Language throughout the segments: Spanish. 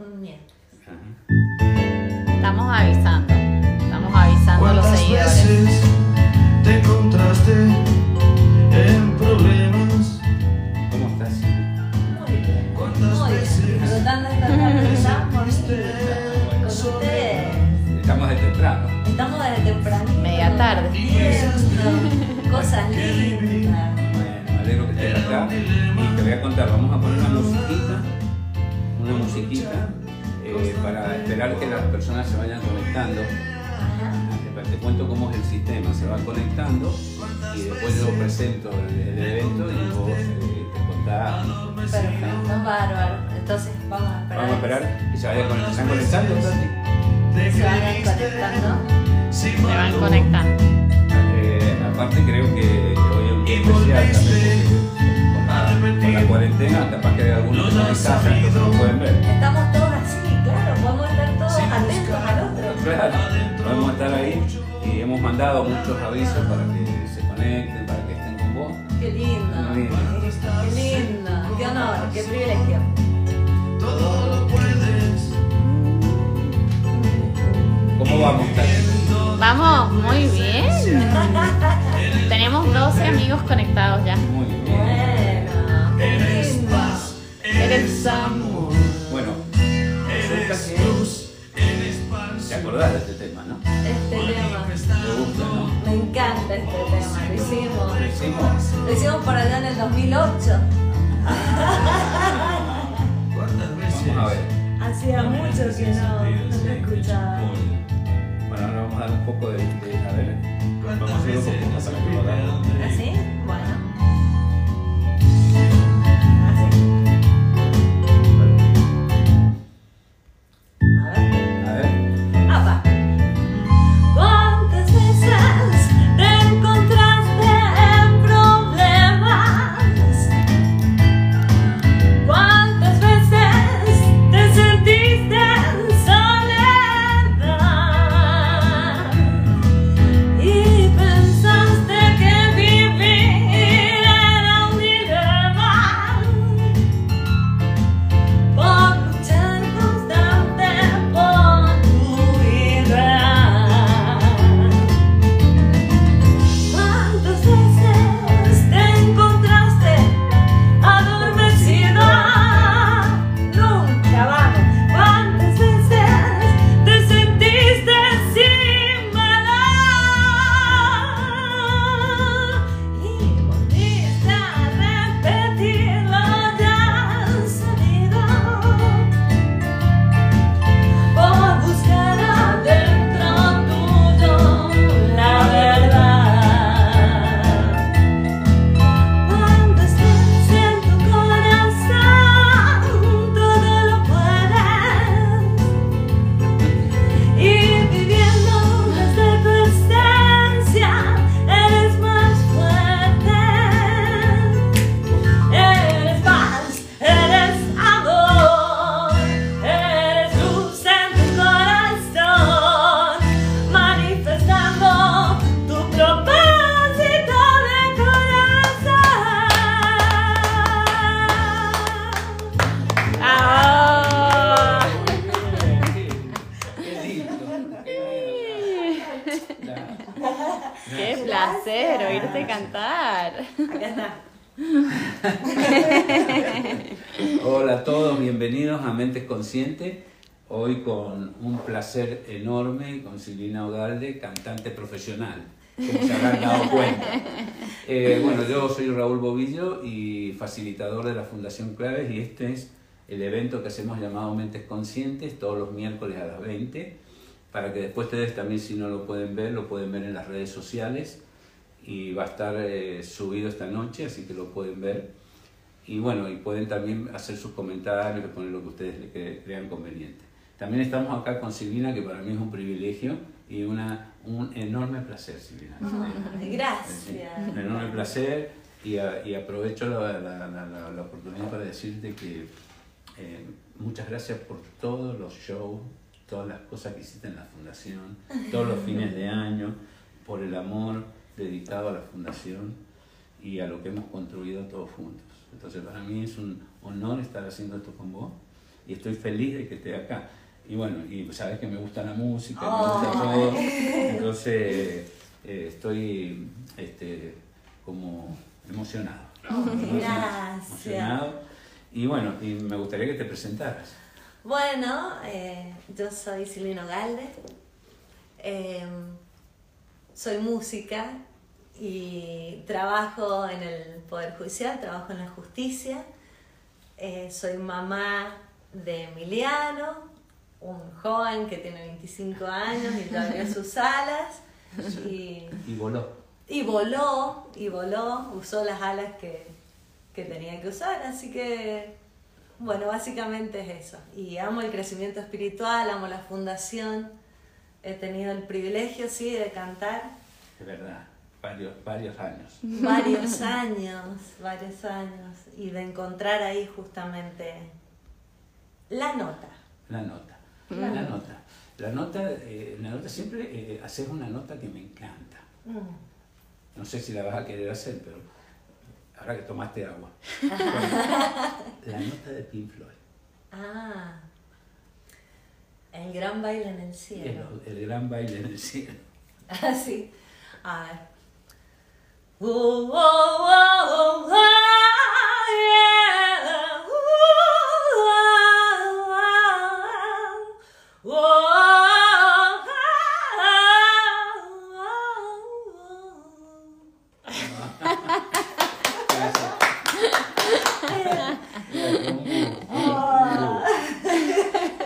un miércoles. Estamos avisando. Estamos avisando a los ¿Cuántas seguidores. veces te encontraste en problemas? ¿Cómo estás? Muy bien. ¿Cuántas Muy bien. veces Disfrutando esta tarde tan bonita con ustedes. Estamos de temprano. Estamos desde tempranito. Media tarde. Cosas lindas. Bueno, me alegro que estés acá. Y te voy a contar, vamos a poner una musiquita, una musiquita eh, para esperar que las personas se vayan conectando. Te cuento cómo es el sistema, se va conectando y después yo presento el, el evento y vos eh, te contás. Perfecto, bárbaro. Entonces vamos a esperar. Vamos a esperar que se vayan conectando. ¿Se están conectando, se vayan conectando. Se van conectando. Eh, aparte creo que hoy es un día especial también la cuarentena capaz que hay algunos que están en casa entonces no pueden ver. Estamos todos así, claro, podemos estar todos atentos al otro. Claro, podemos estar ahí y hemos mandado muchos avisos para que se conecten, para que estén con vos. Qué lindo, Muy lindo. qué lindo, qué honor, qué privilegio. Todo lo puedes. ¿Cómo vamos, Tati? Vamos, muy bien. Tenemos 12 amigos conectados ya. Muy bien. Bueno, qué lindo. Eres amor. Bueno, resulta que te acordás de este tema, ¿no? Este tema, Te gusta, ¿no? me encanta este tema, lo hicimos. Lo hicimos. Lo hicimos por allá en el 2008. ¿Cuántas veces? Vamos a ver. Hacía mucho que no, no lo escuchaba. Bueno, ahora vamos a dar un poco de. de- a ver, vamos a hacer un lo hagamos. ¿Así? Bueno. Placer enorme con Silvina Ogalde, cantante profesional, como se habrán dado cuenta. Eh, bueno, yo soy Raúl Bobillo y facilitador de la Fundación Claves y este es el evento que hacemos llamado Mentes Conscientes todos los miércoles a las 20 para que después ustedes también si no lo pueden ver, lo pueden ver en las redes sociales y va a estar eh, subido esta noche, así que lo pueden ver. Y bueno, y pueden también hacer sus comentarios, poner lo que ustedes le cre- crean conveniente. También estamos acá con Silvina, que para mí es un privilegio y una, un enorme placer, Silvina. Ay, Gracias. Un enorme placer y, a- y aprovecho la, la- la- la- la oportunidad para decirte que eh, muchas gracias por todos los shows, todas las cosas que hiciste en la fundación, todos los fines de año, por el amor dedicado a la fundación y a lo que hemos construido todos juntos. Entonces para mí es un honor estar haciendo esto con vos y estoy feliz de que esté acá. Y bueno, y sabes que me gusta la música, me gusta todo, entonces eh, estoy este, como emocionado. Gracias. Emocionado. Y bueno, y me gustaría que te presentaras. Bueno, eh, yo soy Silvino Galde, eh, soy música y trabajo en el Poder Judicial, trabajo en la justicia, Eh, soy mamá de Emiliano, un joven que tiene 25 años y ya abrió sus alas y, Y voló. y voló, y voló, usó las alas que, que tenía que usar, así que bueno, básicamente es eso. Y amo el crecimiento espiritual, amo la fundación. He tenido el privilegio, sí, de cantar De verdad, varios, varios años. varios años, varios años, y de encontrar ahí justamente la nota. La nota. La nota. La nota, eh, la nota siempre eh, haces una nota que me encanta. Mm. No sé si la vas a querer hacer, pero ahora que tomaste agua. la nota de Pink Floyd. Ah, el gran baile en el El, cielo. el gran baile en el cielo. Así. A ver. Oh, oh, oh, oh, yeah. Oh, oh, oh, oh,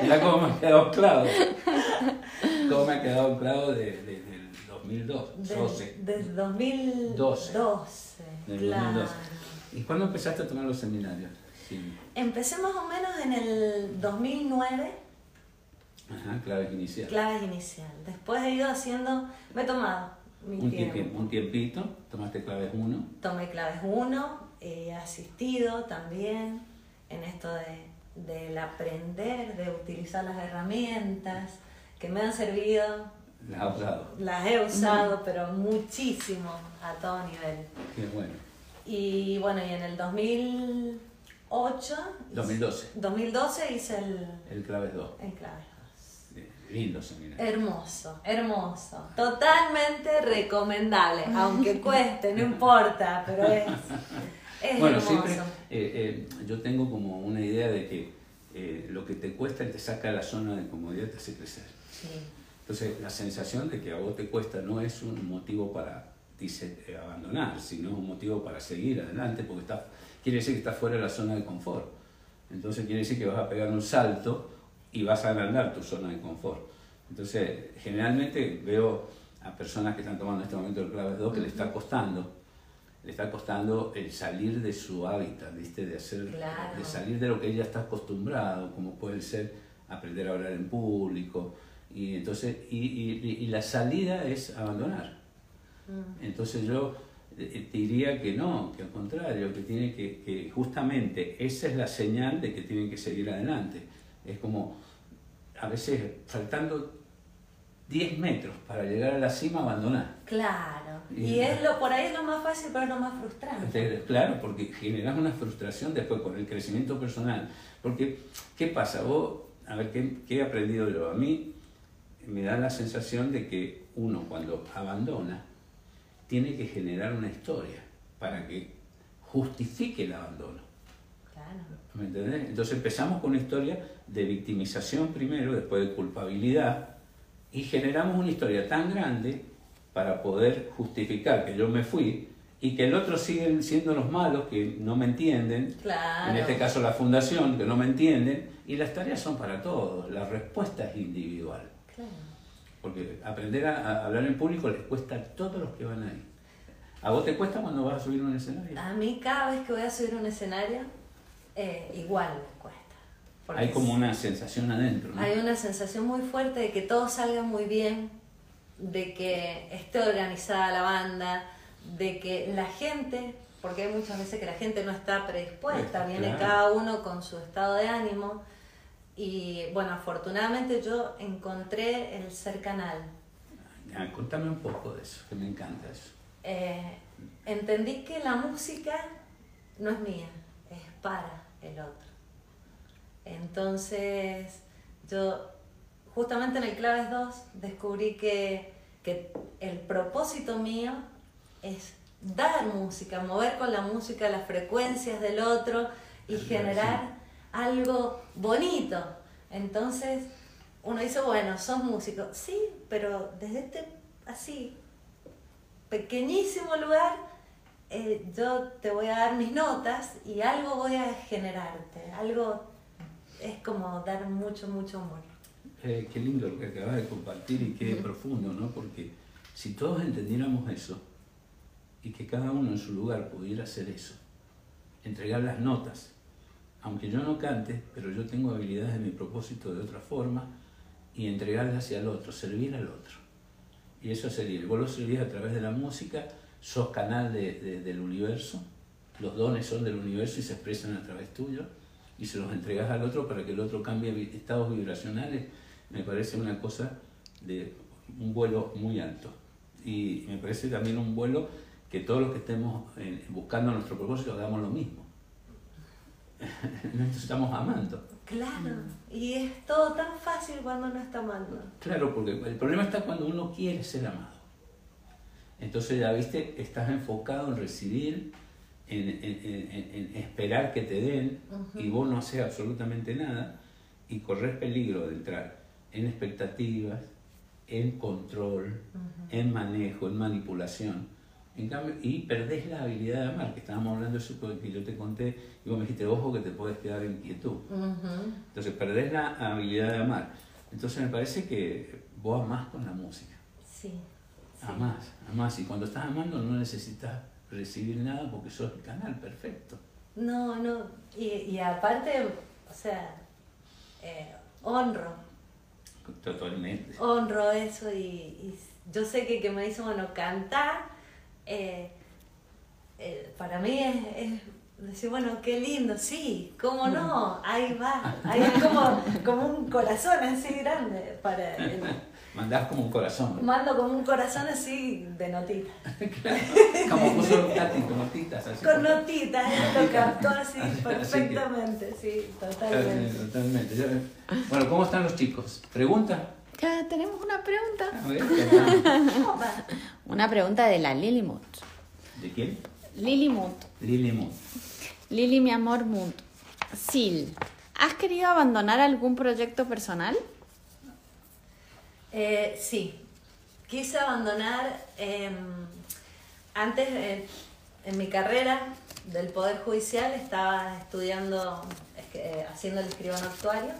Mira cómo me ha quedado claro. Cómo me ha quedado claro desde de, del 2002. Del- 12. Desde 2012. 12. Del claro. 2012. ¿Y cuándo empezaste a tomar los seminarios? Sí. Empecé más o menos en el 2009, Ajá, claves iniciales. claves inicial. Después he ido haciendo, me he tomado mi Un, tiempo. tiempi- un tiempito, tomaste claves 1. Tomé claves 1, he asistido también en esto de, del aprender, de utilizar las herramientas que me han servido. Las has usado. Las he usado, pero muchísimo, a todo nivel. Qué bueno. Y bueno, y en el 2008... 2012. 2012 hice el, El claves 2. el claves. Lindo seminario. Hermoso, hermoso. Totalmente recomendable, aunque cueste, no importa, pero es, es Bueno, hermoso. siempre eh, eh, yo tengo como una idea de que eh, lo que te cuesta y te saca de la zona de comodidad te hace crecer. Sí, Entonces, la sensación de que a vos te cuesta no es un motivo para dice, eh, abandonar, sino un motivo para seguir adelante, porque está, quiere decir que estás fuera de la zona de confort. Entonces, quiere decir que vas a pegar un salto y vas a agrandar tu zona de confort. Entonces, generalmente veo a personas que están tomando en este momento el clave 2 que le está costando, le está costando el salir de su hábitat, ¿viste? De, hacer, Claro. de salir de lo que ella está acostumbrado, como puede ser aprender a hablar en público. Y, entonces, y, y- y la salida es abandonar. Mm. Entonces yo eh, te diría que no, que al contrario, que tiene que, que justamente esa es la señal de que tienen que seguir adelante. Es como a veces faltando 10 metros para llegar a la cima, abandonar. Claro. Y- Y es lo por ahí es lo más fácil, pero es lo más frustrante. Te- Claro, porque generas una frustración después con el crecimiento personal. Porque, ¿qué pasa? Vos, a ver, ¿qué, qué he aprendido yo? A mí me da la sensación de que uno cuando abandona tiene que generar una historia para que justifique el abandono. Claro. ¿Me entendés? Entonces empezamos con una historia de victimización primero, después de culpabilidad, y generamos una historia tan grande para poder justificar que yo me fui y que el otro siguen siendo los malos que no me entienden, Claro. en este caso la fundación que no me entienden, y las tareas son para todos, la respuesta es individual. Claro. Porque aprender a, a hablar en público les cuesta a todos los que van ahí. ¿A vos te cuesta cuando vas a subir un escenario? A mí cada vez que voy a subir un escenario, eh, igual me cuesta. Hay como una sensación adentro, ¿no? Hay una sensación muy fuerte de que todo salga muy bien, de que esté organizada la banda, de que la gente, porque hay muchas veces que la gente no está predispuesta, Claro. viene cada uno con su estado de ánimo. Y bueno, afortunadamente yo encontré el ser canal. Ah, contame un poco de eso, que me encanta eso. Eh, entendí que la música no es mía, es para el otro. Entonces, yo justamente en el Claves 2 descubrí que, que el propósito mío es dar música, mover con la música las frecuencias del otro y generar algo bonito. Entonces, uno dice, bueno, sos músico. Sí, pero desde este así pequeñísimo lugar, eh, yo te voy a dar mis notas y algo voy a generarte. Algo es como dar mucho, mucho amor. Eh, qué lindo lo que acabas de compartir y qué profundo, ¿no? Porque si todos entendiéramos eso y que cada uno en su lugar pudiera hacer eso, entregar las notas, aunque yo no cante, pero yo tengo habilidades de mi propósito de otra forma y entregarlas hacia el otro, servir al otro. Y eso sería, vos lo servís a través de la música, sos canal de- de- del universo, los dones son del universo y se expresan a través tuyo, y se los entregas al otro para que el otro cambie estados vibracionales, me parece una cosa de un vuelo muy alto. Y me parece también un vuelo que todos los que estemos eh, buscando nuestro propósito hagamos lo mismo. Nos estamos amando. Claro, y es todo tan fácil cuando uno está amando. Claro, porque el problema está cuando uno quiere ser amado. Entonces ya viste, estás enfocado en recibir, en, en- en- en- esperar que te den y vos no haces absolutamente nada y corres peligro de entrar en expectativas, en control, en manejo, en manipulación. En cambio, y perdés la habilidad de amar, que estábamos hablando de eso que yo te conté, y vos me dijiste, ojo que te puedes quedar en quietud. Entonces perdés la habilidad de amar. Entonces me parece que vos amás con la música. Sí. sí. Amás, amás. Y cuando estás amando no necesitas recibir nada porque sos el canal perfecto. No, no, y, y aparte, o sea, eh, honro, Totalmente. honro eso y, y yo sé que, que me dice, bueno, cantar, eh, eh, para mí es, es decir, bueno, qué lindo, sí, cómo no, ahí va, ahí es como, como un corazón así grande, para el- Mandás como un corazón. mando como un corazón así de notitas, como puso con notitas así. con notitas, él lo captó así Así que- perfectamente, sí, Totalmente, totalmente. Bueno, ¿cómo están los chicos? ¿Pregunta? Ya tenemos una pregunta. Una pregunta de la Lily Mood. ¿De quién? Lily Mood. Lili mi amor, Mood. Sil, ¿has querido abandonar algún proyecto personal? Eh, sí, quise abandonar em, antes eh, en mi carrera del Poder Judicial estaba estudiando, eh, haciendo el escribano actuario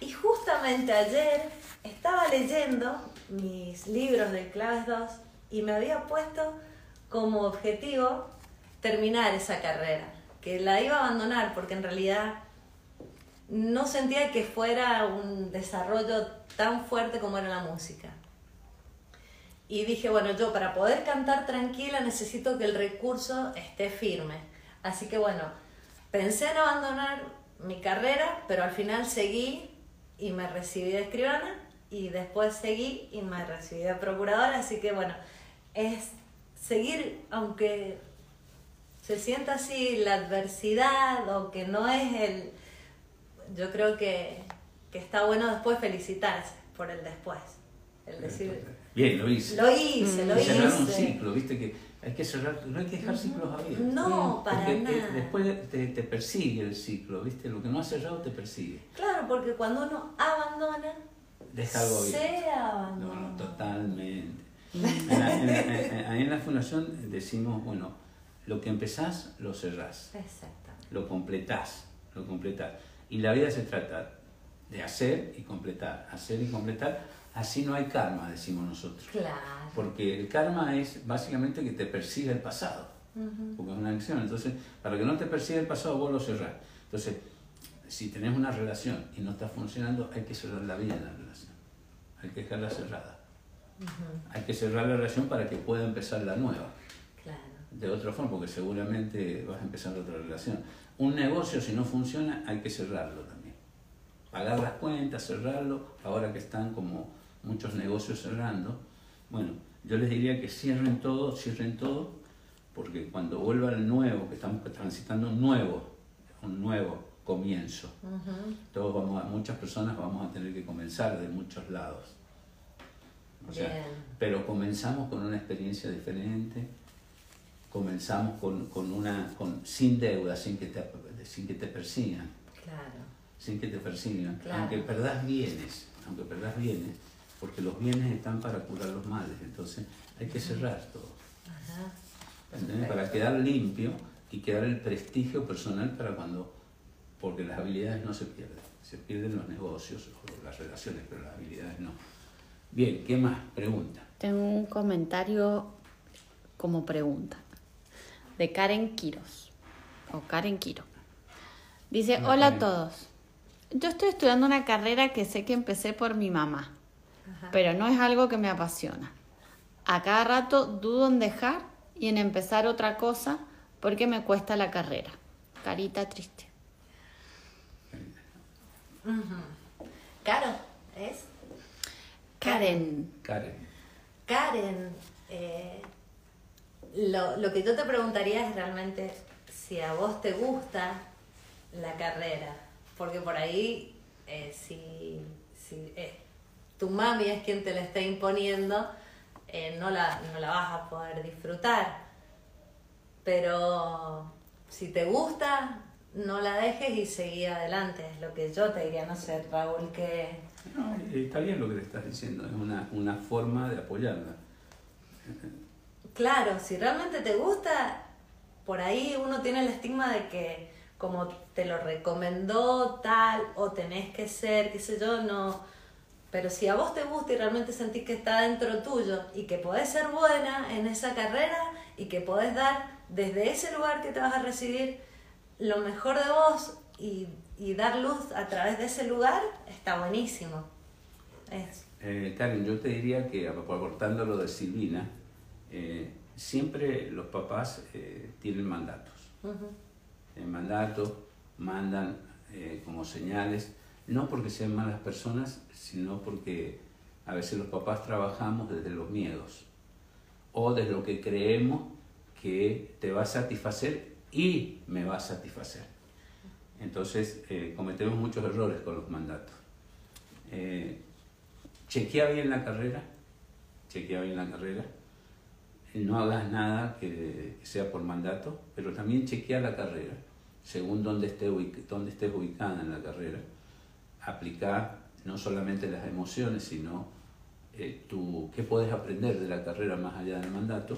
y justamente ayer estaba leyendo mis libros de Claves 2 y me había puesto como objetivo terminar esa carrera, que la iba a abandonar porque en realidad no sentía que fuera un desarrollo tan fuerte como era la música. Y dije, bueno, yo para poder cantar tranquila necesito que el recurso esté firme. Así que bueno, pensé en abandonar mi carrera, pero al final seguí y me recibí de escribana y después seguí y me recibí de procuradora. Así que bueno, es seguir, aunque se sienta así la adversidad o que no es el... Yo creo que, que está bueno después felicitarse por el después. El decir, Bien, lo hice. lo hice, lo Y cerrar un hice. ciclo, viste que hay que cerrar, no hay que dejar ciclos abiertos. No, para Porque, eh, nada. después te, te persigue el ciclo, viste, lo que no has cerrado te persigue. Claro, porque cuando uno abandona, Deja algo abierto. se abandona. no, totalmente. En la, en la- en- en- ahí en la fundación decimos, bueno, lo que empezás, lo cerrás, Exactamente. lo completás, lo completás. Y la vida se trata de hacer y completar, hacer y completar. Así no hay karma, decimos nosotros. Claro. Porque el karma es básicamente que te persiga el pasado, porque es una acción. Entonces, para que no te persiga el pasado, vos lo cerrás. Entonces, si tenés una relación y no está funcionando, hay que cerrar la vida en la relación. Hay que dejarla cerrada. Hay que cerrar la relación para que pueda empezar la nueva. Claro. De otra forma, porque seguramente vas a empezar otra relación. Un negocio, si no funciona, hay que cerrarlo también. Pagar las cuentas, cerrarlo, ahora que están como muchos negocios cerrando. Bueno, yo les diría que cierren todo, cierren todo, porque cuando vuelva el nuevo, que estamos transitando un nuevo, un nuevo comienzo. Todos vamos a- muchas personas vamos a tener que comenzar de muchos lados. O sea, pero comenzamos con una experiencia diferente, comenzamos con, con una, con, sin deuda, sin que, te, sin que te persigan, Claro. sin que te persigan, Claro. aunque perdás bienes, aunque perdás bienes, porque los bienes están para curar los males, entonces hay que cerrar todo. Ajá. Para quedar limpio y quedar el prestigio personal para cuando, porque las habilidades no se pierden, se pierden los negocios o las relaciones, pero las habilidades no. Bien, ¿qué más? Pregunta. Tengo un comentario como pregunta de Karen Quiros o Karen Quiro. Dice, Hola, hola a todos. Yo estoy estudiando una carrera que sé que empecé por mi mamá, Ajá. pero no es algo que me apasiona. A cada rato dudo en dejar y en empezar otra cosa porque me cuesta la carrera. Carita triste. Ujú. Caro, ¿es? Karen. Karen. Karen, eh, lo, lo que yo te preguntaría es realmente si a vos te gusta la carrera, porque por ahí eh, si, si eh, tu mami es quien te la está imponiendo, eh, no, la, no la vas a poder disfrutar. Pero si te gusta, no la dejes y seguí adelante, es lo que yo te diría, no sé, Raúl, que... No, está bien lo que le estás diciendo, es una, una forma de apoyarla. Claro, si realmente te gusta, por ahí uno tiene el estigma de que como te lo recomendó tal o tenés que ser, qué sé yo, no. Pero si a vos te gusta y realmente sentís que está dentro tuyo y que podés ser buena en esa carrera y que podés dar desde ese lugar que te vas a recibir lo mejor de vos y, y dar luz a través de ese lugar, está buenísimo. Es, Eh, Karen, yo te diría que aportando lo de Silvina, eh, siempre los papás eh, tienen mandatos. El mandato mandan como señales, no porque sean malas personas, sino porque a veces los papás trabajamos desde los miedos o de lo que creemos que te va a satisfacer y me va a satisfacer. Entonces eh, cometemos muchos errores con los mandatos. Eh, chequea bien la carrera, chequea bien la carrera, no hagas nada que, sea por mandato, pero también chequea la carrera, según dónde, esté dónde estés ubicada en la carrera. Aplica no solamente las emociones, sino eh, tu, qué puedes aprender de la carrera más allá del mandato.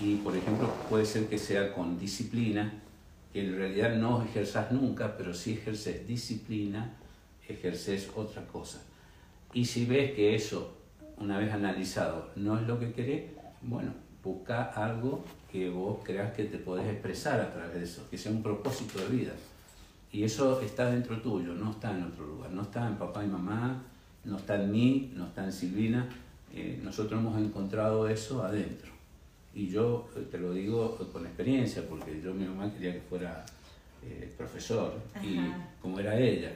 Y, por ejemplo, puede ser que sea con disciplina, que en realidad no ejerzas nunca, pero si ejerces disciplina, ejerces otra cosa. Y si ves que eso, una vez analizado, no es lo que querés, bueno, busca algo que vos creas que te podés expresar a través de eso, que sea un propósito de vida. Y eso está dentro tuyo, no está en otro lugar, no está en papá y mamá, no está en mí, no está en Silvina. Eh, nosotros hemos encontrado eso adentro. Y yo eh, te lo digo con experiencia, porque yo mi mamá quería que fuera eh, profesor, y como era ella,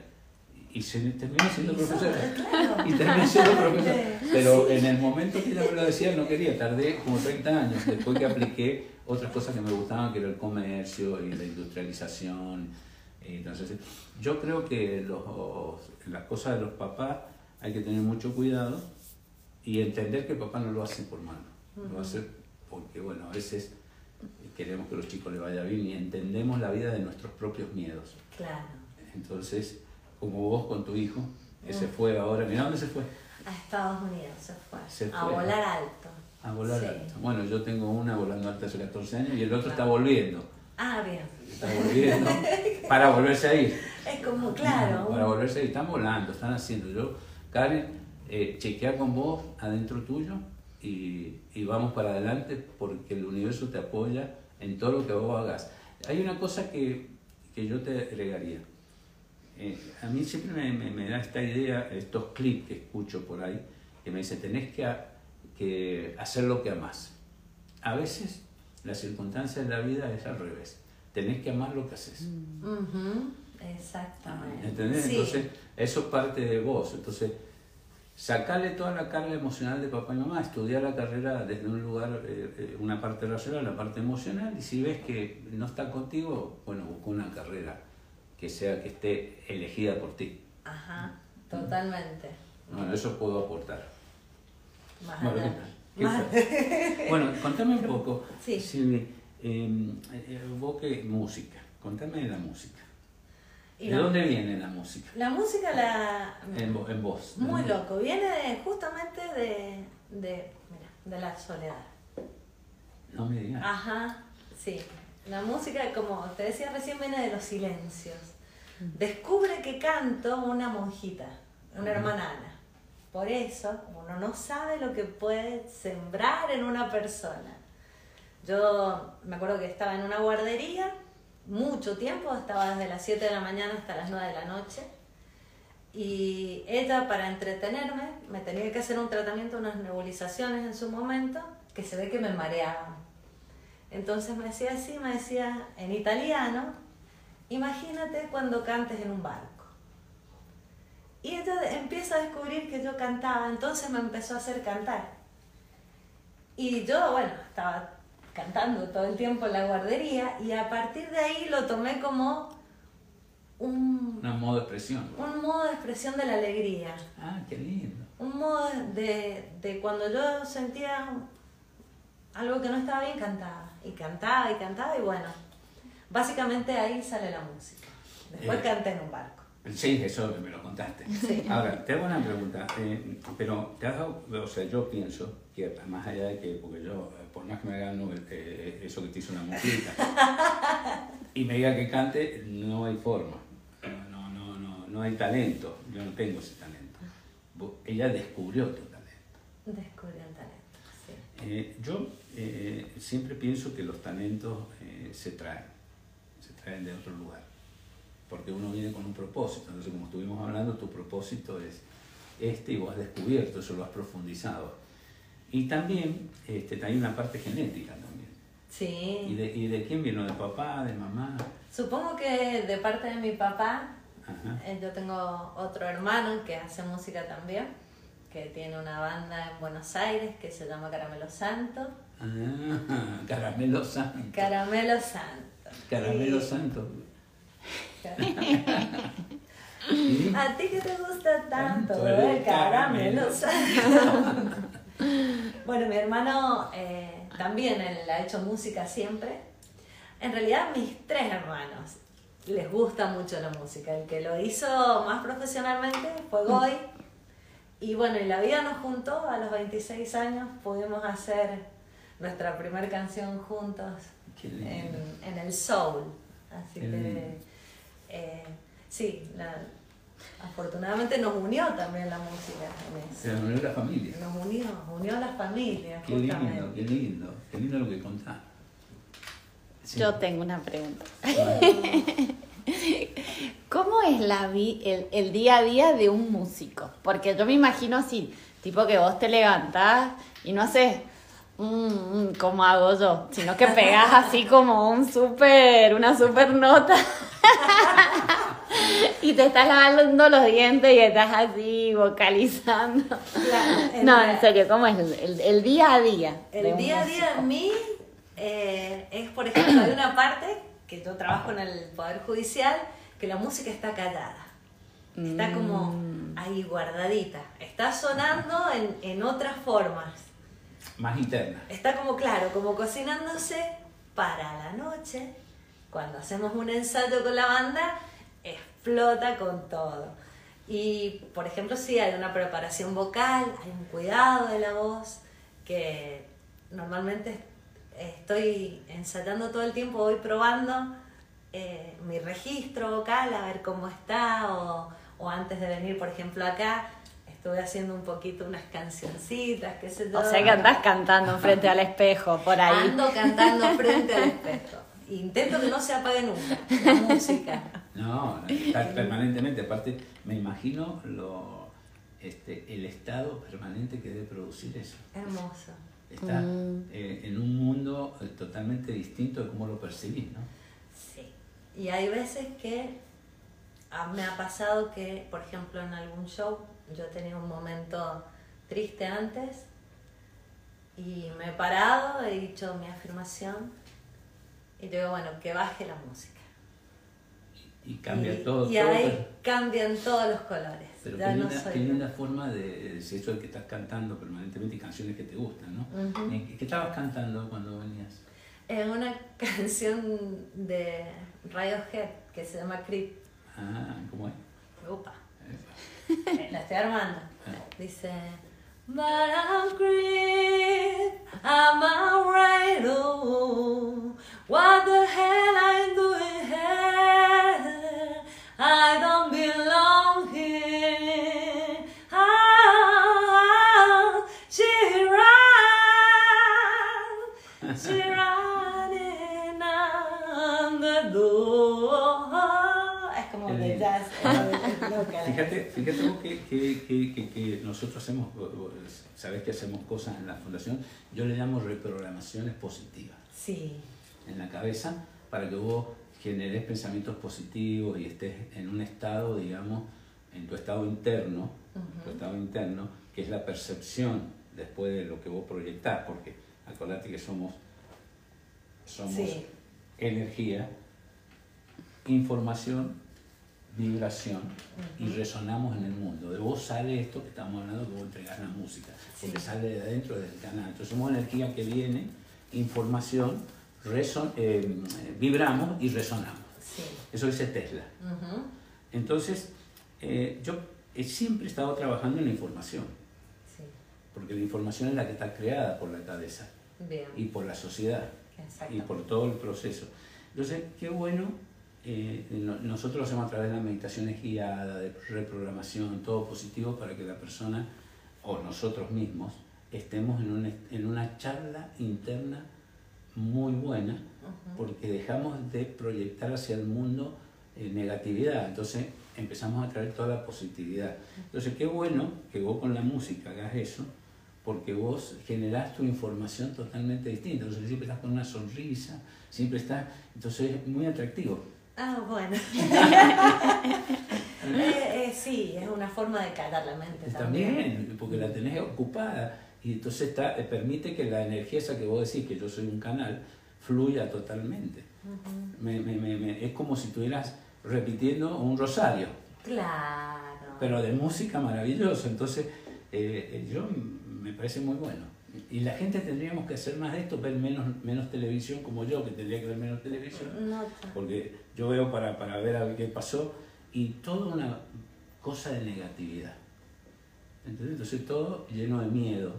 y se terminó siendo profesora. claro. Y terminé siendo profesor. Sí. Pero en el momento que ella me lo decía, no quería. Tardé como 30 años después que apliqué otras cosas que me gustaban, que era el comercio y la industrialización. Entonces, yo creo que los, las cosas de los papás hay que tener mucho cuidado y entender que el papá no lo hace por mal. Lo hace porque, bueno, a veces queremos que los chicos les vaya bien y entendemos la vida de nuestros propios miedos. Claro. Entonces, como vos con tu hijo, que se fue ahora, mira dónde se fue, A Estados Unidos se fue. Se A fue. volar alto. a volar Sí. alto. Bueno, yo tengo una volando alto hace 14 años y el otro está volviendo. Ah, bien. Está volviendo para volverse a ir. Es como, claro. Para volverse a ir. Están volando, están haciendo. Yo, Karen, eh, chequea con vos adentro tuyo y, y vamos para adelante porque el universo te apoya en todo lo que vos hagas. Hay una cosa que, que yo te agregaría. Eh, a mí siempre me, me- me da esta idea, estos clips que escucho por ahí, que me dicen, tenés que, que hacer lo que amás. A veces la circunstancia de la vida es al revés. Tenés que amar lo que haces. Exactamente. ¿Entendés? Sí. Entonces, eso parte de vos. Entonces, sacarle toda la carga emocional de papá y mamá, estudiar la carrera desde un lugar, eh, eh, una parte racional, la parte emocional, y si ves que no está contigo, bueno, busca una carrera que sea que esté elegida por ti. Ajá, totalmente. Bueno, eso puedo aportar. Más Bueno, contame un poco, Sí. Silvi, eh, eh, vos que música, contame de la música. ¿De la- dónde viene la música? La música la... En, en vos. ¿de Muy loco, viene de- justamente de, de, mira, de la soledad. No me digas. Ajá, sí. La música, como te decía recién, viene de los silencios. Descubre que canto una monjita, una hermana Ana. Por eso uno no sabe lo que puede sembrar en una persona. Yo me acuerdo que estaba en una guardería mucho tiempo, estaba desde las 7 de la mañana hasta las 9 de la noche. Y ella, para entretenerme, me tenía que hacer un tratamiento, unas nebulizaciones en su momento, que se ve que me mareaban. Entonces me decía así, me decía en italiano, imagínate cuando cantes en un barco. Y ella empieza a descubrir que yo cantaba, entonces me empezó a hacer cantar. Y yo, bueno, estaba cantando todo el tiempo en la guardería y a partir de ahí lo tomé como un, Un modo de expresión. un modo de expresión de la alegría. Ah, qué lindo. Un modo de, de cuando yo sentía algo que no estaba bien, cantaba. Y cantaba y cantaba y bueno, básicamente ahí sale la música. Después Eh. canté en un barco. Sí, eso me lo contaste. Sí. Ahora, te hago una pregunta, eh, pero te has dado, o sea, yo pienso que más allá de que, porque yo, eh, por más que me hagan no, eh, eso que te hizo una mujerita, y me diga que cante, no hay forma, no, no, no, no hay talento, yo no tengo ese talento. Vos- Ella descubrió tu talento. Descubrí el talento. Sí. Eh, yo siempre pienso que los talentos se traen, se traen de otro lugar, porque uno viene con un propósito, entonces como estuvimos hablando, tu propósito es este y vos has descubierto, eso lo has profundizado. Y también este, hay una parte genética también. Sí. ¿Y de, ¿Y de quién vino? ¿De papá? ¿De mamá? Supongo que de parte de mi papá, Ajá. eh, yo tengo otro hermano que hace música también, que tiene una banda en Buenos Aires que se llama Caramelo Santo. Ah, caramelo santo. Caramelo Santo. Caramelo santo. A ti que te gusta tanto Tanto el el caramelo bueno, mi hermano eh, también él ha hecho música siempre. En realidad mis tres hermanos les gusta mucho la música. El que lo hizo más profesionalmente fue Goy. Y bueno, y la vida nos juntó. A los 26 años pudimos hacer nuestra primera canción juntos en, en el soul. Así Qué que, lindo. Eh, sí, la- afortunadamente nos unió también la música en Se eso. unió la familia. Nos unió, unió a las familias, Qué lindo, qué lindo, qué lindo lo que contás. Sí. Yo tengo una pregunta. ¿Cómo es la vi- el, el día a día de un músico? Porque yo me imagino así, tipo que vos te levantás y no haces mm, mm, como hago yo, sino que pegás así como un super, una super nota. y te estás lavando los dientes y estás así vocalizando. Claro, en No, en serio, ¿cómo es el, día a día? El día a día en mí eh, es, por ejemplo, hay una parte que yo trabajo en el Poder Judicial que la música está callada. Está como Mm. ahí guardadita. Está sonando en, en otras formas. Más interna. Está como claro, como cocinándose para la noche. Cuando hacemos un ensayo con la banda, explota con todo. Y, por ejemplo, sí hay una preparación vocal, hay un cuidado de la voz, que normalmente estoy ensayando todo el tiempo, voy probando eh, mi registro vocal, a ver cómo está, o, o antes de venir, por ejemplo, acá, estuve haciendo un poquito unas cancioncitas, qué sé yo. O sea que andás cantando frente al espejo, por ahí. Ando cantando frente al espejo. Intento que no se apague nunca la música. No, permanentemente. Aparte, me imagino lo, este, el estado permanente que debe producir eso. Hermoso. Está Mm. eh, en un mundo eh, totalmente distinto de cómo lo percibís, ¿no? Sí. Y hay veces que ah, me ha pasado que, por ejemplo, en algún show yo tenía un momento triste antes y me he parado, he dicho mi afirmación y digo, bueno, que baje la música. y cambia y, todo. y todo, ahí pero- cambian todos los colores. Pero Ya no linda, soy linda forma de decir eso de que estás cantando permanentemente y canciones que te gustan, ¿no? Ujú. ¿Y ¿Qué estabas cantando cuando venías? Es una canción de Radiohead que se llama Creep. Ah, ¿cómo es? Upa. Eh, La estoy armando. Dice. But I'm creep, I'm afraid of what the hell I'm doing here. I don't belong here. Ah, she ran, she running on the door. Es como de lindo. jazz. Fíjate, fíjate vos que, que, que, nosotros hacemos, sabés que hacemos cosas en la fundación, yo le llamo reprogramaciones positivas. Sí, en la cabeza para que vos generes pensamientos positivos y estés en un estado, digamos, en tu estado interno, tu estado interno, que es la percepción después de lo que vos proyectás, porque acordate que somos, somos Sí. energía, información, vibración y resonamos en el mundo. De vos sale esto que estamos hablando, que vos entregás la música, porque Sí. sale de adentro del canal. Entonces somos energía que viene, información, reson- eh, vibramos y resonamos. sí. Eso dice Tesla. Ujú, Entonces, eh, yo he siempre estado trabajando en la información, Sí, porque la información es la que está creada por la cabeza bien. y por la sociedad y por todo el proceso. Entonces, qué bueno, eh, no- nosotros lo hacemos a través de las meditaciones guiadas, de reprogramación, todo positivo para que la persona o nosotros mismos estemos en una, en una charla interna muy buena, porque dejamos de proyectar hacia el mundo eh, negatividad, entonces empezamos a traer toda la positividad. Entonces, qué bueno que vos con la música hagas eso, porque vos generás tu información totalmente distinta. Entonces siempre estás con una sonrisa, siempre estás, entonces es muy atractivo. Ah, bueno. Eh, eh, sí, es una forma de callar la mente también. También, porque la tenés ocupada y entonces está, eh, permite que la energía esa que vos decís, que yo soy un canal, fluya totalmente. Me- me- me- me- es como si estuvieras repitiendo un rosario, Claro. pero de música maravillosa. Entonces, eh, yo me parece muy bueno. Y la gente tendríamos que hacer más de esto, ver menos, menos televisión como yo, que tendría que ver menos televisión. No porque yo veo para, para ver a ver qué pasó y toda una cosa de negatividad. ¿Entendés? Entonces todo lleno de miedo.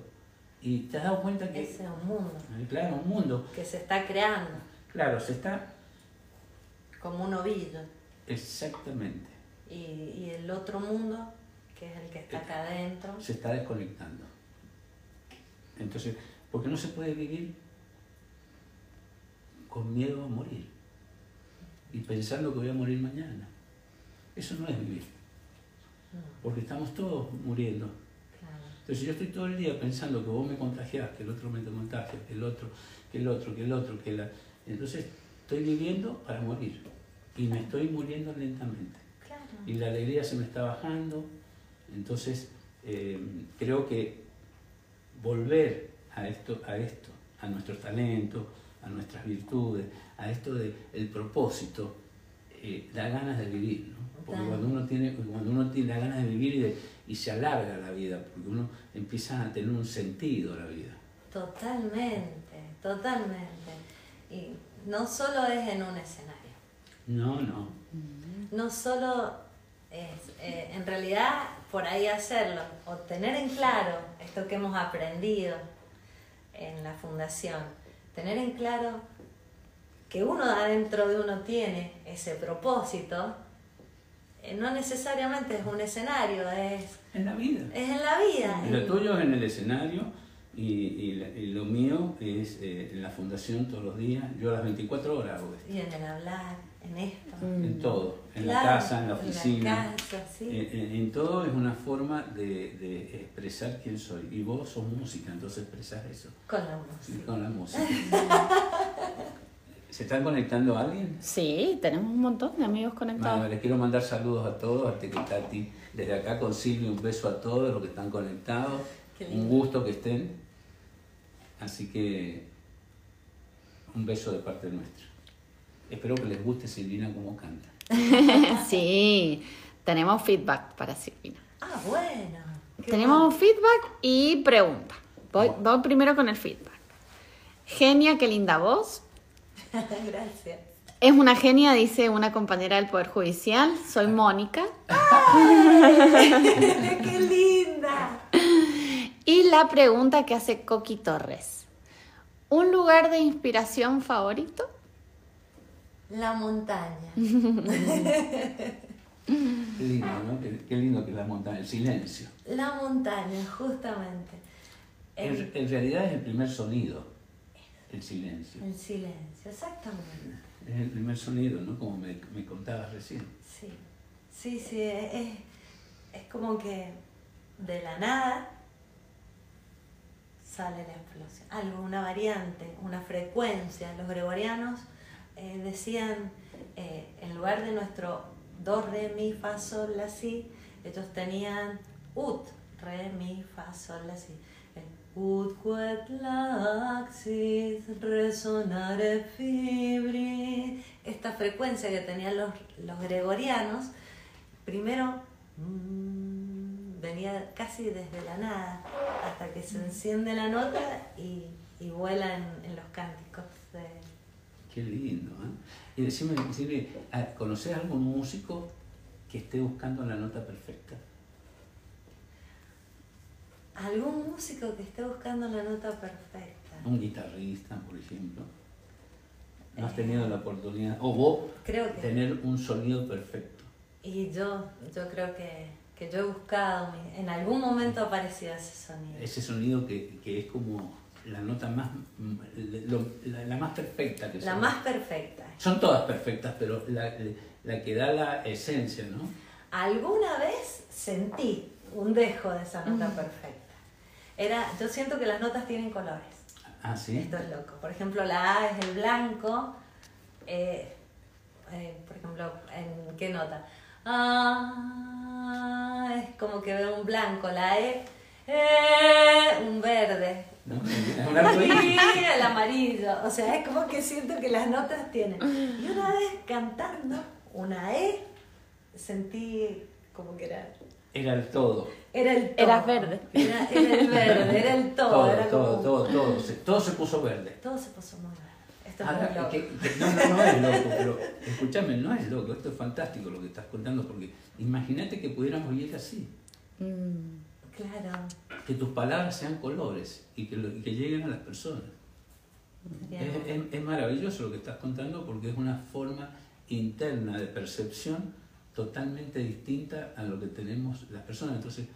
Y te has dado cuenta que, Ese es un mundo claro, un mundo, que se está creando claro, se está como un ovillo. exactamente, Y, y el otro mundo, que es el que está acá adentro. se está desconectando. Entonces, porque no se puede vivir con miedo a morir y pensando que voy a morir mañana. Eso no es vivir, porque estamos todos muriendo. Entonces yo estoy todo el día pensando que vos me contagiás, que el otro me contagia, que el otro, que el otro, que el otro, que la... Entonces estoy viviendo para morir y me estoy muriendo lentamente. Claro. Y la alegría se me está bajando. Entonces eh, creo que volver a esto, a esto, a nuestros talentos, a nuestras virtudes, a esto del el propósito, eh, da ganas de vivir, ¿no? Porque cuando uno tiene, cuando uno tiene ganas de vivir y, de- y se alarga la vida, porque uno empieza a tener un sentido la vida. Totalmente, totalmente. Y no solo es en un escenario, No, no. no solo es, eh, en realidad, por ahí hacerlo, o tener en claro esto que hemos aprendido en la fundación, tener en claro que uno adentro de uno tiene ese propósito, eh, no necesariamente es un escenario, es, En la vida. es en la vida. Y lo tuyo es en el escenario y, y lo mío es eh, en la fundación todos los días. Yo a las 24 horas hago esto. Y en el hablar, en esto. En todo. En la casa, en la en la oficina. casa, sí. En, en- en todo es una forma de, de expresar quién soy. Y vos sos música, entonces expresás eso. Con la Sí, música. con la música. ¿Se están conectando a alguien? Sí, tenemos un montón de amigos Bueno, conectados. les quiero mandar saludos a todos, a Tequitati. Desde acá con Silvia un beso a todos los que están conectados. Qué Un gusto que estén. Así que un beso de parte nuestra. Espero que les guste Silvina como canta. sí, tenemos feedback para Silvina. Ah, bueno. Tenemos feedback y pregunta. Voy, voy primero con el feedback. Genia, qué linda voz. Gracias. Es una genia, dice una compañera del Poder Judicial. Soy Mónica. ¡Qué linda! Y la pregunta que hace Coqui Torres. ¿Un lugar de inspiración favorito? La montaña. Qué lindo, ¿no? Qué, qué lindo que es la montaña, el silencio. La montaña, justamente. En, El, en realidad es el primer sonido, el silencio. el silencio, exactamente. Es el primer sonido, ¿no? Como me, me contabas recién. Sí, sí, sí, es, es como que de la nada sale la explosión. Algo, una variante, una frecuencia. Los gregorianos eh, decían, eh, en lugar de nuestro do, re, mi, fa, sol, la, si, ellos tenían ut, re, mi, fa, sol, la, si. Ut quet laxis resonare fibri. Esta frecuencia que tenían los, los gregorianos, primero mm, venía casi desde la nada, hasta que se enciende la nota y, y vuela en los cánticos. Qué lindo, ¿eh? Y decime, decime, ah, ¿conocés algún músico que esté buscando la nota perfecta? algún músico que esté buscando la nota perfecta. Un guitarrista, por ejemplo. ¿No has tenido la oportunidad? O vos Creo que. tener un sonido perfecto. Y yo, yo creo que, que yo he buscado, en algún momento ha aparecido ese sonido. Ese sonido que, que es como la nota más, lo- la, la más perfecta que La son. más perfecta. Son todas perfectas, pero la, la que da la esencia, ¿no? Alguna vez sentí un dejo de esa Mm. nota perfecta. Era, yo siento que las notas tienen colores. Ah, sí. Esto es loco. Por ejemplo, la A es el blanco. eh, eh, por ejemplo, ¿en qué nota? Ah, es como que veo un blanco. La E, eh, un verde. ¿No? El amarillo. O sea, es como que siento que las notas tienen. Y una vez cantando una E, sentí como que era. Era el todo. Era el todo. Eras verde. Era, era el verde, era el todo. Todo, era todo, como- todo, todo, se, todo se puso verde. Todo se puso muy verde. Esto es muy loco. que- que- no, no, no es loco, pero escúchame, no es loco, esto es fantástico lo que estás contando, porque imagínate que pudiéramos vivir así, Mm, Claro. que tus palabras sean colores y que, lo- y que lleguen a las personas. Es, algo- es- es maravilloso lo que estás contando porque es una forma interna de percepción totalmente distinta a lo que tenemos las personas. Entonces,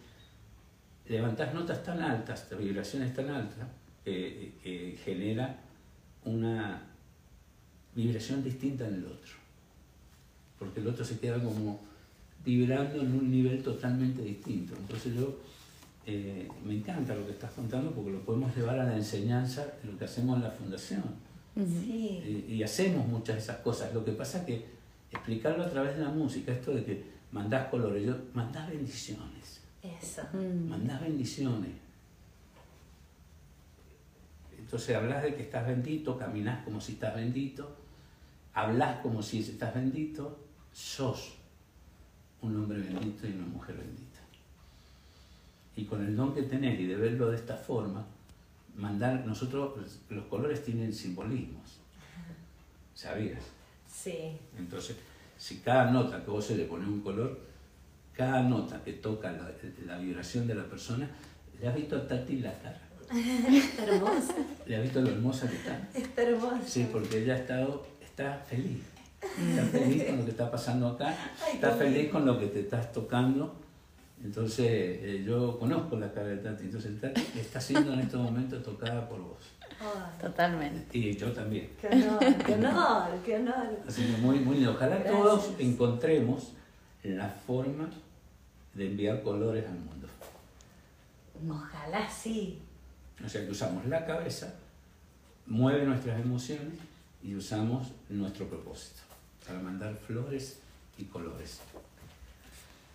levantás notas tan altas, vibraciones tan altas, que, que genera una vibración distinta en el otro. Porque el otro se queda como vibrando en un nivel totalmente distinto. Entonces yo eh, me encanta lo que estás contando porque lo podemos llevar a la enseñanza de lo que hacemos en la fundación. Sí. Y, y hacemos muchas de esas cosas. Lo que pasa es que explicarlo a través de la música, esto de que mandás colores, yo mandás bendiciones, Eso. mm. mandás bendiciones. Entonces hablas de que estás bendito, caminás como si estás bendito, hablas como si estás bendito, sos un hombre bendito y una mujer bendita. Y con el don que tenés y de verlo de esta forma, mandar, nosotros, los colores tienen simbolismos, ¿sabías? Sí. Entonces, si cada nota que vos se le pone un color, cada nota que toca la, la vibración de la persona, le has visto a Tati la cara, Está hermosa. le has visto lo hermosa que está. Está hermosa. Sí, porque ella ha estado, está feliz. Está feliz con lo que está pasando acá, está feliz con lo que te estás tocando. Entonces, eh, yo conozco la cara de Tati, entonces Tati está siendo en este momento tocada por vos. Totalmente. Y yo también. qué honor, qué honor, qué honor. Así que muy, muy lindo. Ojalá Gracias. todos encontremos la forma de enviar colores al mundo. Ojalá sí. O sea, que usamos la cabeza, mueve nuestras emociones y usamos nuestro propósito para mandar flores y colores.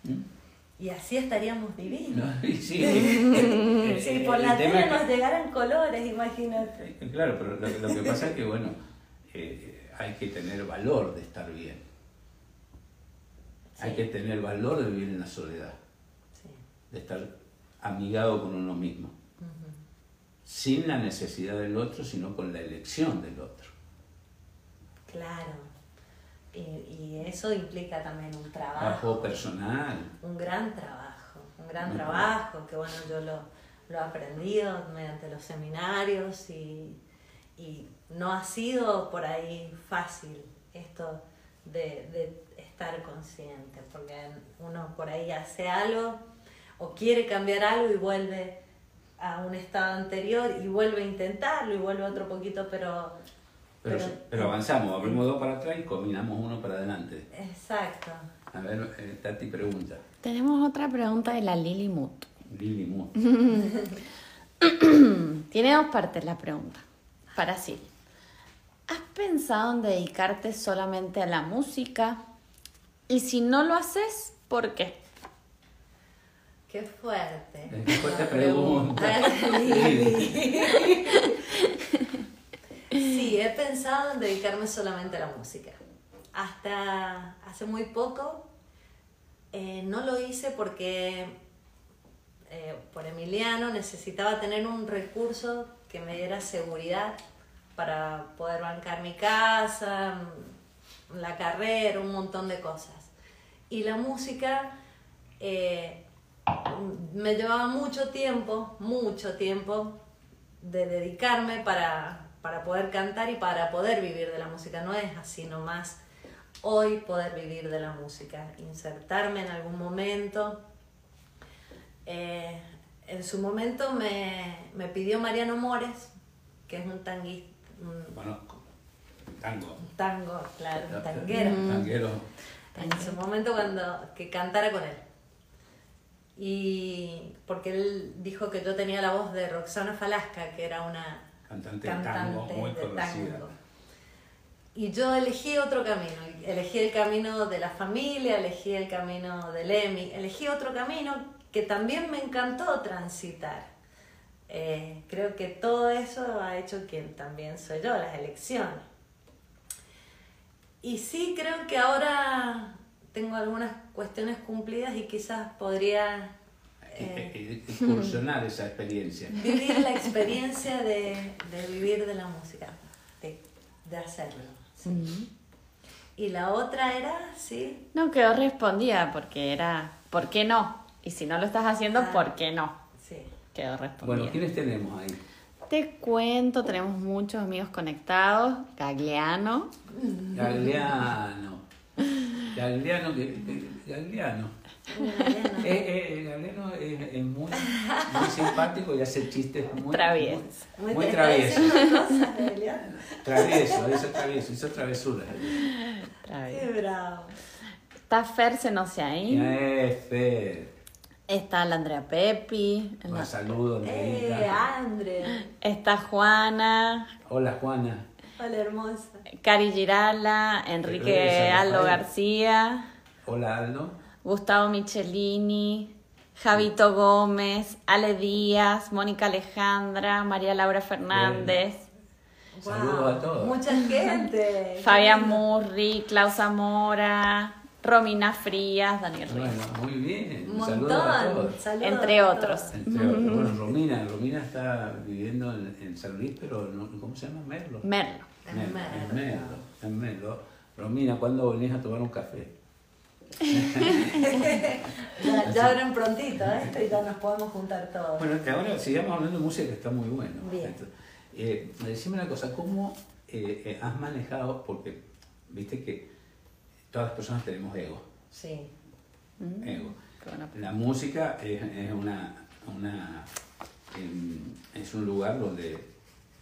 ¿Mm? Y así estaríamos divinos. ¿No? Sí, Si eh, por el la tele que- nos llegaran colores, imagínate. Eh, Claro, pero lo, lo que pasa es que, bueno, eh, hay que tener valor de estar bien. Hay Sí. que tener valor de vivir en la soledad, Sí. de estar amigado con uno mismo, sin la necesidad del otro, sino con la elección del otro. Claro. Y, y eso implica también un Trabajo trabajo, personal. un gran trabajo, un gran trabajo que bueno, yo lo, lo he aprendido mediante los seminarios y, y no ha sido por ahí fácil esto de, de estar consciente, porque uno por ahí hace algo o quiere cambiar algo y vuelve a un estado anterior y vuelve a intentarlo y vuelve otro poquito, pero... Pero, pero- pero avanzamos, abrimos dos para atrás y combinamos uno para adelante. Exacto. A ver, eh, Tati pregunta. Tenemos otra pregunta de la Lili Mut. Lili Moon. Tiene dos partes la pregunta. Para sí. ¿Has pensado en dedicarte solamente a la música? Y si no lo haces, ¿por qué? Qué fuerte. Qué fuerte pregunta. Sí, he pensado en dedicarme solamente a la música. Hasta hace muy poco eh, no lo hice porque eh, por Emiliano necesitaba tener un recurso que me diera seguridad para poder bancar mi casa, la carrera, un montón de cosas. Y la música eh, me llevaba mucho tiempo, mucho tiempo de dedicarme para, para poder cantar y para poder vivir de la música. No es así nomás hoy poder vivir de la música, insertarme en algún momento. Eh, en su momento me, me pidió Mariano Mores, que es un tanguista, un Bueno, tango. tango, claro, un tanguero Tanguero. en su momento cuando que cantara con él. Y porque él dijo que yo tenía la voz de Roxana Falasca, que era una Cantante de tango muy de conocida. tango. Y yo elegí otro camino, elegí el camino de la familia, elegí el camino del EMI, elegí otro camino que también me encantó transitar. Eh, creo que todo eso ha hecho quien también soy yo, las elecciones. Y sí, creo que ahora tengo algunas cuestiones cumplidas y quizás podría eh, Eh, eh, Incursionar esa experiencia. vivir la experiencia de, de vivir de la música, de, de hacerlo. sí. Y la otra era, sí, No quedó respondida porque era ¿por qué no? Y si no lo estás haciendo, Ah. ¿por qué no? sí. Quedó respondida. Bueno, ¿quiénes tenemos ahí? Te cuento, tenemos muchos amigos conectados. Gagliano, Gagliano. Gagliano, Gagliano. Mariano. Eh, eh, Gagliano es, es muy, muy simpático y hace chistes muy Traviesos. Muy, Muy muy travieso. Travieso, hizo travieso, hizo travesuras. Qué bravo. Está Fer Senociaín, Eh, Fer. está la Andrea Pepi, Un la- saludo, Eh, Andreita. Andre. está Juana, Hola, Juana. Hola, hermosa. Cari Girala, Enrique Aldo. García, Hola, Aldo. Gustavo Michelini, Javito Gómez, Ale Díaz, Mónica Alejandra, María Laura Fernández, Saludos a todos. Mucha gente. Fabián Murri, Klaus Zamora, Romina Frías, Daniel Ríos. Bueno, muy bien. Un Saludos a montón. todos. Saludos Entre a otros. todos. Entre otros. Bueno, Romina, Romina está viviendo en, en San Luis, pero no, ¿cómo se llama? Merlo. Merlo. En Merlo, Merlo. en Merlo, en Merlo. Romina, ¿cuándo venís a tomar un café? Ya, ya abren prontito esto y ya nos podemos juntar todos. Bueno, que ahora sigamos hablando de música que está muy bueno. Bien. Entonces, eh, decime una cosa, ¿cómo eh, eh, has manejado? Porque viste que todas las personas tenemos ego. Sí. ego. La música es, es una, una em, es un lugar donde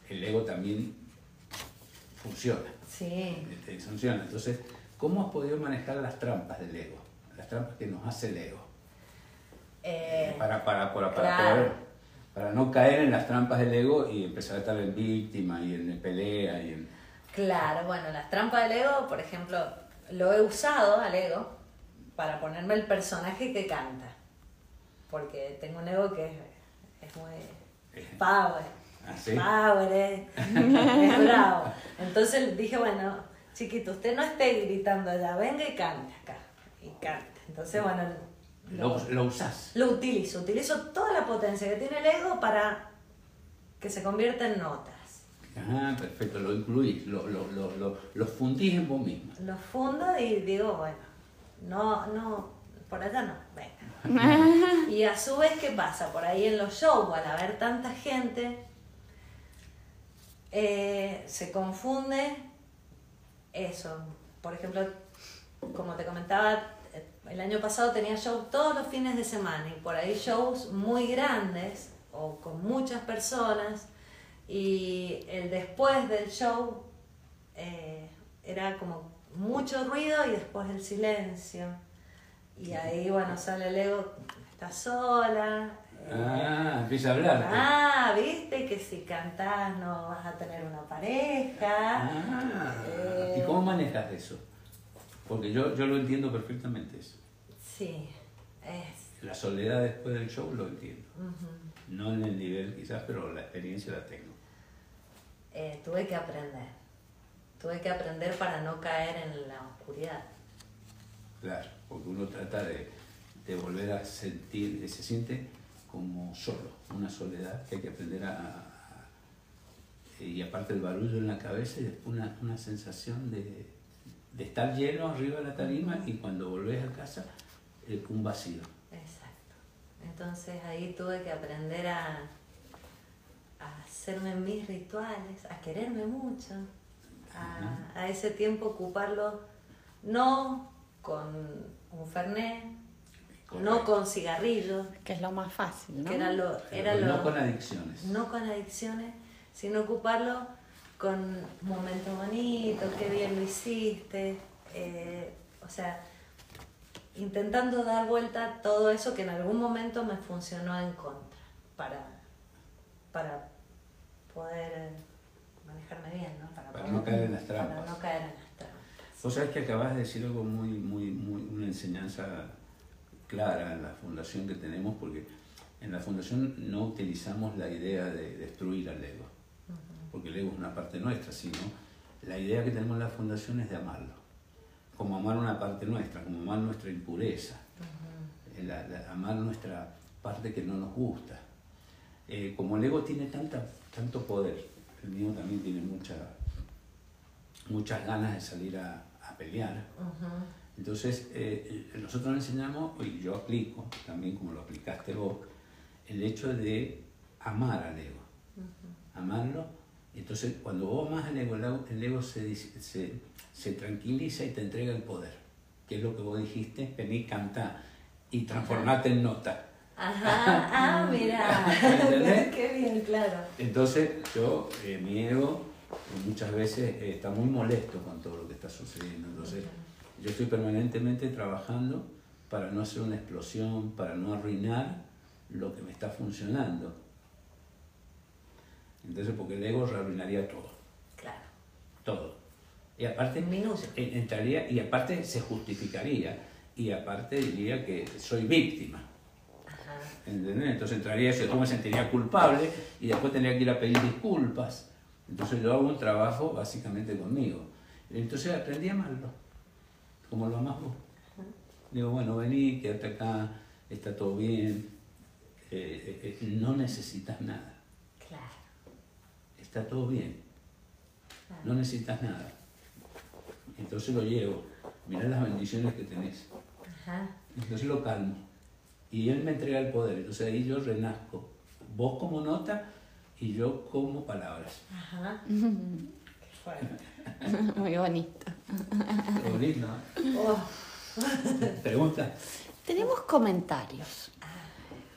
el ego también funciona. Sí. este, funciona. Entonces, ¿cómo has podido manejar las trampas del ego? Las trampas que nos hace el ego. Eh, para, para, para, para, claro. poder- para no caer en las trampas del ego y empezar a estar en víctima y en pelea y en... Claro, bueno, las trampas del ego, por ejemplo, lo he usado al ego para ponerme el personaje que canta. Porque tengo un ego que es, es muy power. ¿Ah, sí? Power, es, es bravo. Entonces dije, bueno, chiquito, usted no esté gritando allá, venga y cante acá. Y encanta. Entonces, bueno, Lo, lo, lo usás. lo utilizo. Utilizo toda la potencia que tiene el ego para que se convierta en notas. Ah, perfecto, lo incluís, lo, lo, lo, lo, lo fundís en vos misma. Lo fundo y digo, bueno, no, no, por allá no, venga. y a su vez, ¿qué pasa? Por ahí en los shows, al haber tanta gente, eh, se confunde eso. Por ejemplo, como te comentaba, eh, el año pasado tenía shows todos los fines de semana y por ahí shows muy grandes o con muchas personas y el después del show eh, era como mucho ruido y después el silencio. Y ahí, bueno, sale el ego, está sola. Eh, Ah, empieza a hablar. Ah, viste que si cantás no vas a tener una pareja. Ah, Eh, ¿Y cómo manejas eso? Porque yo, yo lo entiendo perfectamente eso. Sí, es. La soledad después del show lo entiendo. No en el nivel quizás, pero la experiencia la tengo. Eh, tuve que aprender. Tuve que aprender para no caer en la oscuridad. Claro, porque uno trata de, de volver a sentir, se siente como solo, una soledad que hay que aprender a... y aparte el barullo en la cabeza y después una, una sensación de, de estar lleno arriba de la tarima y cuando volvés a casa eh, un vacío. Exacto. Entonces ahí tuve que aprender a, a hacerme mis rituales, a quererme mucho, a, a ese tiempo ocuparlo no con un fernet, no con cigarrillos, Que es lo más fácil, ¿no? que era lo, era lo, no con adicciones. no con adicciones, sino ocuparlo con momentos bonitos, qué bien lo hiciste, eh, o sea, intentando dar vuelta a todo eso que en algún momento me funcionó en contra, para, para poder manejarme bien, ¿no? Para poder- no caer en las Para trampas. no caer en las trampas. Vos sabés que acabas de decir algo muy, muy, muy, una enseñanza clara en la fundación que tenemos, porque en la fundación no utilizamos la idea de destruir al ego, porque el ego es una parte nuestra, sino la idea que tenemos en la fundación es de amarlo, como amar una parte nuestra, como amar nuestra impureza, eh, la- la- amar nuestra parte que no nos gusta. Eh, como el ego tiene tanta, tanto poder, el mío también tiene mucha, muchas ganas de salir a, a pelear. Entonces, eh, nosotros le enseñamos, y yo aplico, también como lo aplicaste vos, el hecho de amar al ego. Amarlo. Entonces, cuando vos amas al ego, el ego, se, se, se tranquiliza y te entrega el poder. Que es lo que vos dijiste, vení, cantá y transformate en nota. Ajá, ah, mira, qué bien, claro. Entonces, yo, eh, mi ego, muchas veces eh, está muy molesto con todo lo que está sucediendo. Entonces, yo estoy permanentemente trabajando para no hacer una explosión, para no arruinar lo que me está funcionando. Entonces, porque el ego arruinaría todo, Claro, todo. Y aparte, entraría, y aparte se justificaría, y aparte diría que soy víctima. ajá. ¿Entendés? Entonces entraría eso, yo me sentiría culpable y después tendría que ir a pedir disculpas. Entonces yo hago un trabajo básicamente conmigo. Entonces aprendí a amarlo, como lo amas vos. Digo, bueno, vení, quédate acá, está todo bien, eh, eh, eh, no necesitas nada, Claro, está todo bien, claro. no necesitas nada. Entonces lo llevo, mirá las bendiciones que tenés. Ajá. Entonces lo calmo. Y él me entrega el poder. Entonces ahí yo renazco. Vos como nota y yo como palabras. Ajá. Qué fuerte. Muy bonito. Qué bonito, ¿no? Oh, Pregunta. Tenemos comentarios.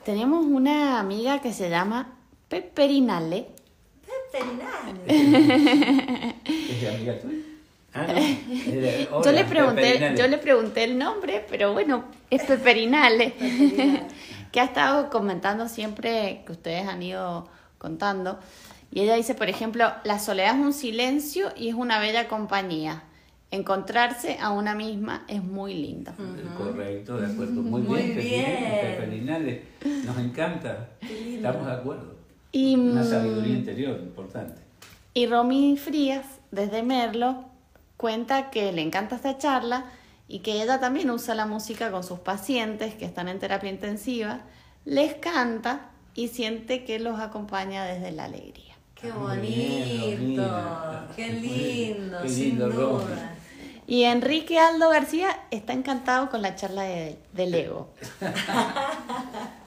Tenemos una amiga que se llama Peperinale. veterinales. ¿Es amiga tuya? Ah, no. Yo le pregunté, Peperinale. yo le pregunté el nombre, pero bueno, es Peperinale. Peperinale. que ha estado comentando siempre que ustedes han ido contando. Y ella dice, por ejemplo, la soledad es un silencio y es una bella compañía. Encontrarse a una misma es muy lindo. Correcto, de acuerdo. Muy, Muy bien, bien. Peperinale. Nos encanta. Estamos de acuerdo. Y, Una mm, sabiduría interior importante. Y Romy Frías, desde Merlo, cuenta que le encanta esta charla y que ella también usa la música con sus pacientes que están en terapia intensiva, les canta y siente que los acompaña desde la alegría. Qué Ah, bien, bonito, qué lindo, qué sin lindo, duda. Romy. Y Enrique Aldo García está encantado con la charla de, del ego.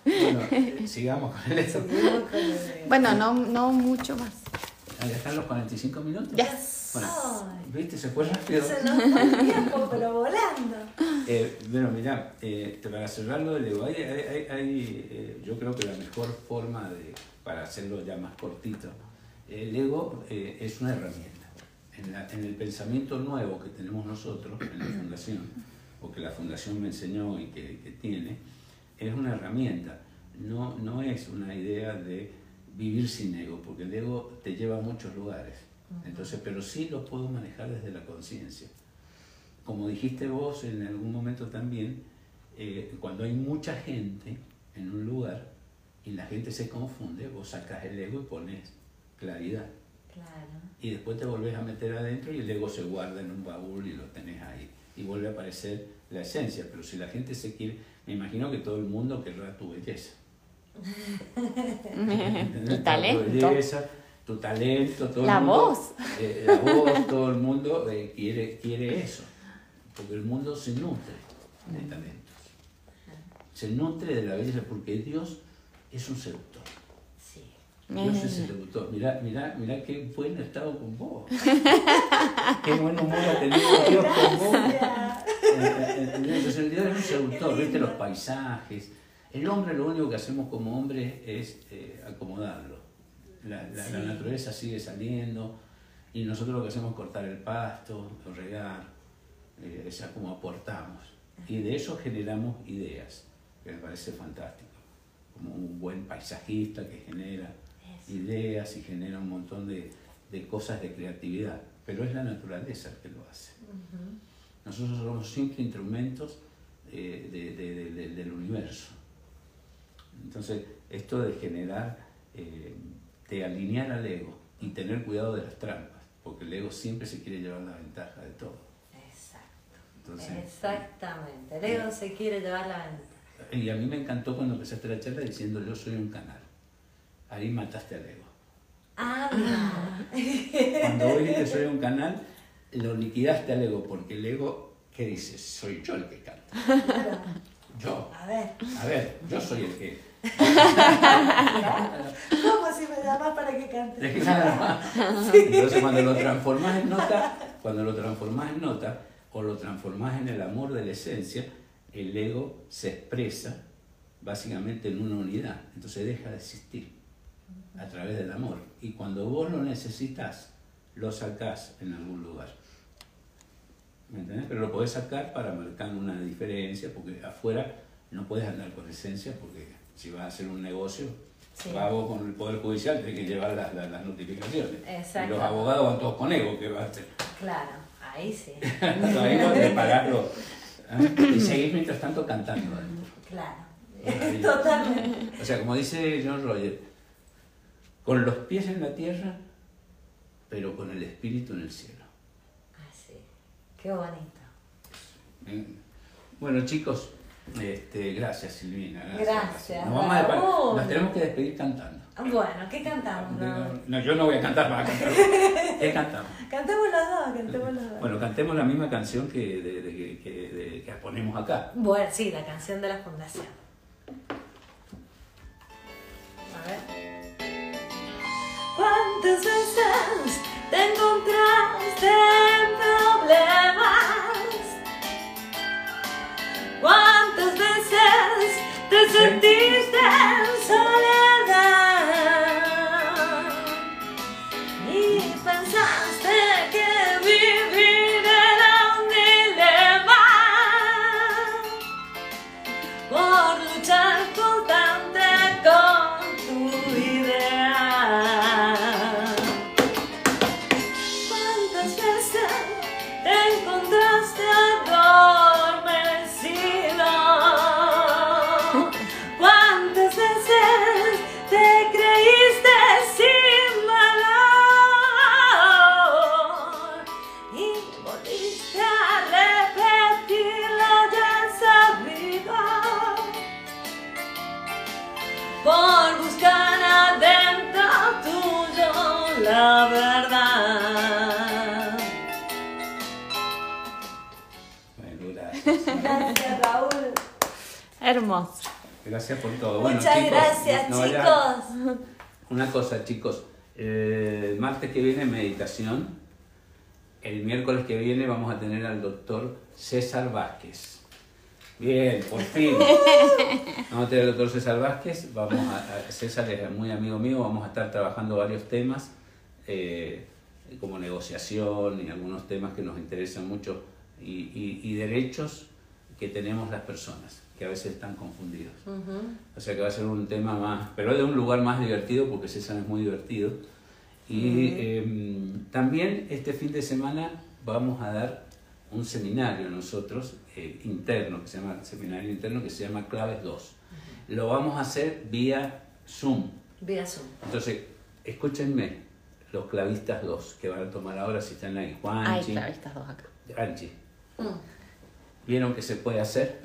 Bueno, sigamos con el el- Bueno, no, no mucho más. ¿Ya están los 45 minutos? Yes. Bueno. ¿viste? Se fue rápido. Se nos fue el tiempo, pero volando. Eh, bueno, mira, eh, para cerrar lo del ego, hay, hay- hay- hay, eh, yo creo que la mejor forma de, para hacerlo ya más cortito, el ego eh, es una herramienta. En, la- en el pensamiento nuevo que tenemos nosotros en la fundación, o que la fundación me enseñó y que, que tiene, es una herramienta. No, no es una idea de vivir sin ego, porque el ego te lleva a muchos lugares. Entonces, pero sí lo puedo manejar desde la conciencia como dijiste vos en algún momento también, eh, cuando hay mucha gente en un lugar y la gente se confunde, vos sacas el ego y pones claridad. Claro. Y después te volvés a meter adentro y el ego se guarda en un baúl y lo tenés ahí. Y vuelve a aparecer la esencia. Pero si la gente se quiere, me imagino que todo el mundo querrá tu belleza. Tu talento. Tu belleza, tu talento, todo La el mundo, voz. eh, la voz, todo el mundo eh, quiere, quiere eso. Porque el mundo se nutre de talentos. Se nutre de la belleza porque Dios es un seductor. Sí. Dios es seductor. Mirá, mirá, mirá qué buen estado con vos. qué buen humor ha tenido Dios con vos. Entonces Dios es un seductor, viste los paisajes. El hombre lo único que hacemos como hombre es eh, acomodarlo. La, la- la naturaleza sigue saliendo y nosotros lo que hacemos es cortar el pasto, regar, eh, sea, como aportamos. Y de eso generamos ideas, que me parece fantástico. Como un buen paisajista que genera ideas y genera un montón de, de cosas de creatividad. Pero es la naturaleza el que lo hace. Nosotros somos siempre instrumentos eh, de- de- de- de- del universo. Entonces, esto de generar, eh, de alinear al ego y tener cuidado de las trampas, porque el ego siempre se quiere llevar la ventaja de todo. Exacto. Entonces, Exactamente. El ego se quiere llevar la ventaja. y a mí me encantó cuando empezaste la charla diciendo yo soy un canal. Ahí mataste al ego. Ah, mira. Cuando vos dijiste soy un canal, lo liquidaste al ego, porque el ego, ¿qué dice? Soy yo el que canta. Claro. Yo. A ver, A ver, yo soy el que. ¿cómo si me llamas para que cante? Entonces cuando lo transformas en nota, cuando lo transformas en nota o lo transformas en el amor de la esencia, el ego se expresa básicamente en una unidad. Entonces deja de existir a través del amor. Y cuando vos lo necesitas, lo sacás en algún lugar. ¿Me entendés? Pero lo podés sacar para marcar una diferencia, porque afuera no puedes andar con esencia, porque si vas a hacer un negocio, Sí. vas vos con el Poder Judicial, tenés que llevar las, las- las notificaciones. Exacto. Y los abogados van todos con ego, que va a hacer? Claro, ahí sí. Ahí no de pagarlo. ¿eh? Y seguir mientras tanto cantando. Claro. Totalmente. O sea, como dice John Roger, con los pies en la tierra, pero con el espíritu en el cielo. Así. Qué bonito. Bueno, chicos, este, gracias Silvina. Gracias, Nos, vamos a nos tenemos que despedir cantando. Bueno, ¿qué cantamos? no? No, yo no voy a cantar, a cantar. ¿Qué cantamos? Cantemos los dos, cantemos los dos. Bueno, cantemos la misma canción que, de- de- que- que- de- que ponemos acá. Bueno, sí, la canción de la fundación. ¿Cuántas veces te encontraste en problemas? ¿Cuántas veces te sentiste en soledad? Gracias. Raúl. Hermoso. Gracias por todo. Bueno, Muchas chicos, gracias, no chicos. Una cosa, chicos. eh, El martes que viene meditación. El miércoles que viene vamos a tener al doctor César Vázquez. Bien, por fin. Vamos a tener al doctor César Vázquez. Vamos a, a- César es muy amigo mío. Vamos a estar trabajando varios temas, eh, como negociación y algunos temas que nos interesan mucho y, y- y derechos que tenemos las personas, que a veces están confundidos. O sea que va a ser un tema más, pero de un lugar más divertido, porque César es muy divertido. Y eh, también este fin de semana vamos a dar un seminario nosotros, eh, interno, que se llama seminario interno, que se llama Claves 2. Lo vamos a hacer vía Zoom. Vía Zoom. Entonces, escúchenme, los clavistas 2 que van a tomar ahora, si están ahí, Juanchi, claro, estas dos acá. Anchi. Mm. ¿Vieron que se puede hacer?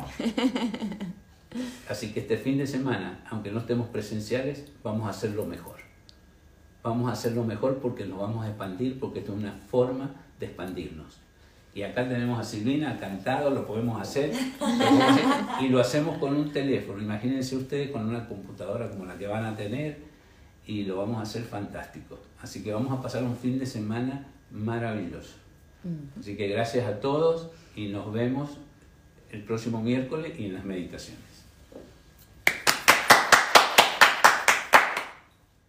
Así que este fin de semana, aunque no estemos presenciales, vamos a hacerlo mejor. Vamos a hacerlo mejor porque nos vamos a expandir, porque esto es una forma de expandirnos. Y acá tenemos a Silvina cantado, lo podemos hacer, lo podemos hacer, y lo hacemos con un teléfono. Imagínense ustedes con una computadora como la que van a tener y lo vamos a hacer fantástico. Así que vamos a pasar un fin de semana maravilloso. Así que gracias a todos y nos vemos el próximo miércoles y en las meditaciones.